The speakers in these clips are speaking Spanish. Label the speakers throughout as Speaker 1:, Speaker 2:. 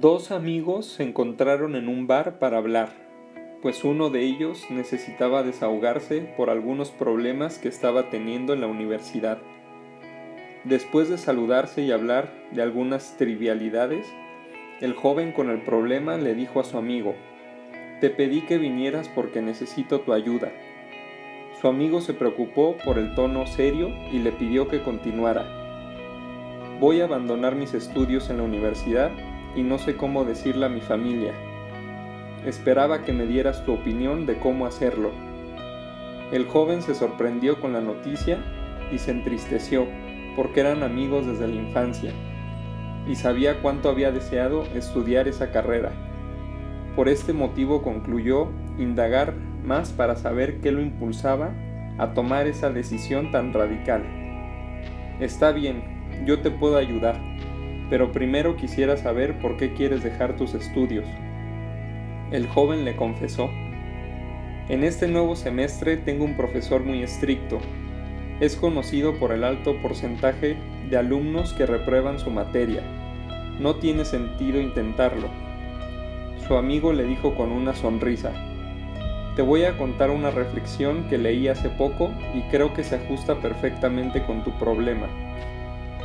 Speaker 1: Dos amigos se encontraron en un bar para hablar, pues uno de ellos necesitaba desahogarse por algunos problemas que estaba teniendo en la universidad. Después de saludarse y hablar de algunas trivialidades, el joven con el problema le dijo a su amigo, Te pedí que vinieras porque necesito tu ayuda. Su amigo se preocupó por el tono serio y le pidió que continuara. Voy a abandonar mis estudios en la universidad y no sé cómo decirle a mi familia. Esperaba que me dieras tu opinión de cómo hacerlo. El joven se sorprendió con la noticia y se entristeció porque eran amigos desde la infancia y sabía cuánto había deseado estudiar esa carrera. Por este motivo concluyó indagar más para saber qué lo impulsaba a tomar esa decisión tan radical. Está bien, yo te puedo ayudar, pero primero quisiera saber por qué quieres dejar tus estudios. El joven le confesó, en este nuevo semestre tengo un profesor muy estricto. Es conocido por el alto porcentaje de alumnos que reprueban su materia. No tiene sentido intentarlo. Su amigo le dijo con una sonrisa, te voy a contar una reflexión que leí hace poco y creo que se ajusta perfectamente con tu problema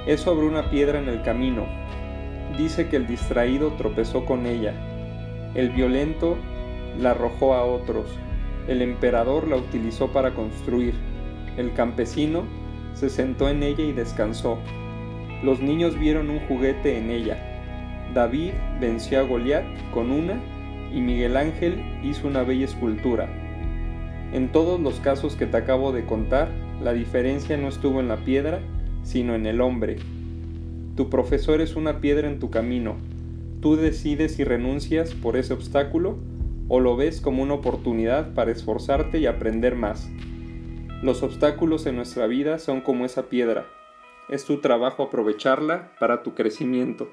Speaker 1: es sobre una piedra en el camino. Dice que el distraído tropezó con ella. El violento la arrojó a otros. El emperador la utilizó para construir. El campesino se sentó en ella y descansó. Los niños vieron un juguete en ella. David venció a Goliat con una y Miguel Ángel hizo una bella escultura. En todos los casos que te acabo de contar, la diferencia no estuvo en la piedra, sino en el hombre. Tu profesor es una piedra en tu camino. Tú decides si renuncias por ese obstáculo o lo ves como una oportunidad para esforzarte y aprender más. Los obstáculos en nuestra vida son como esa piedra. Es tu trabajo aprovecharla para tu crecimiento.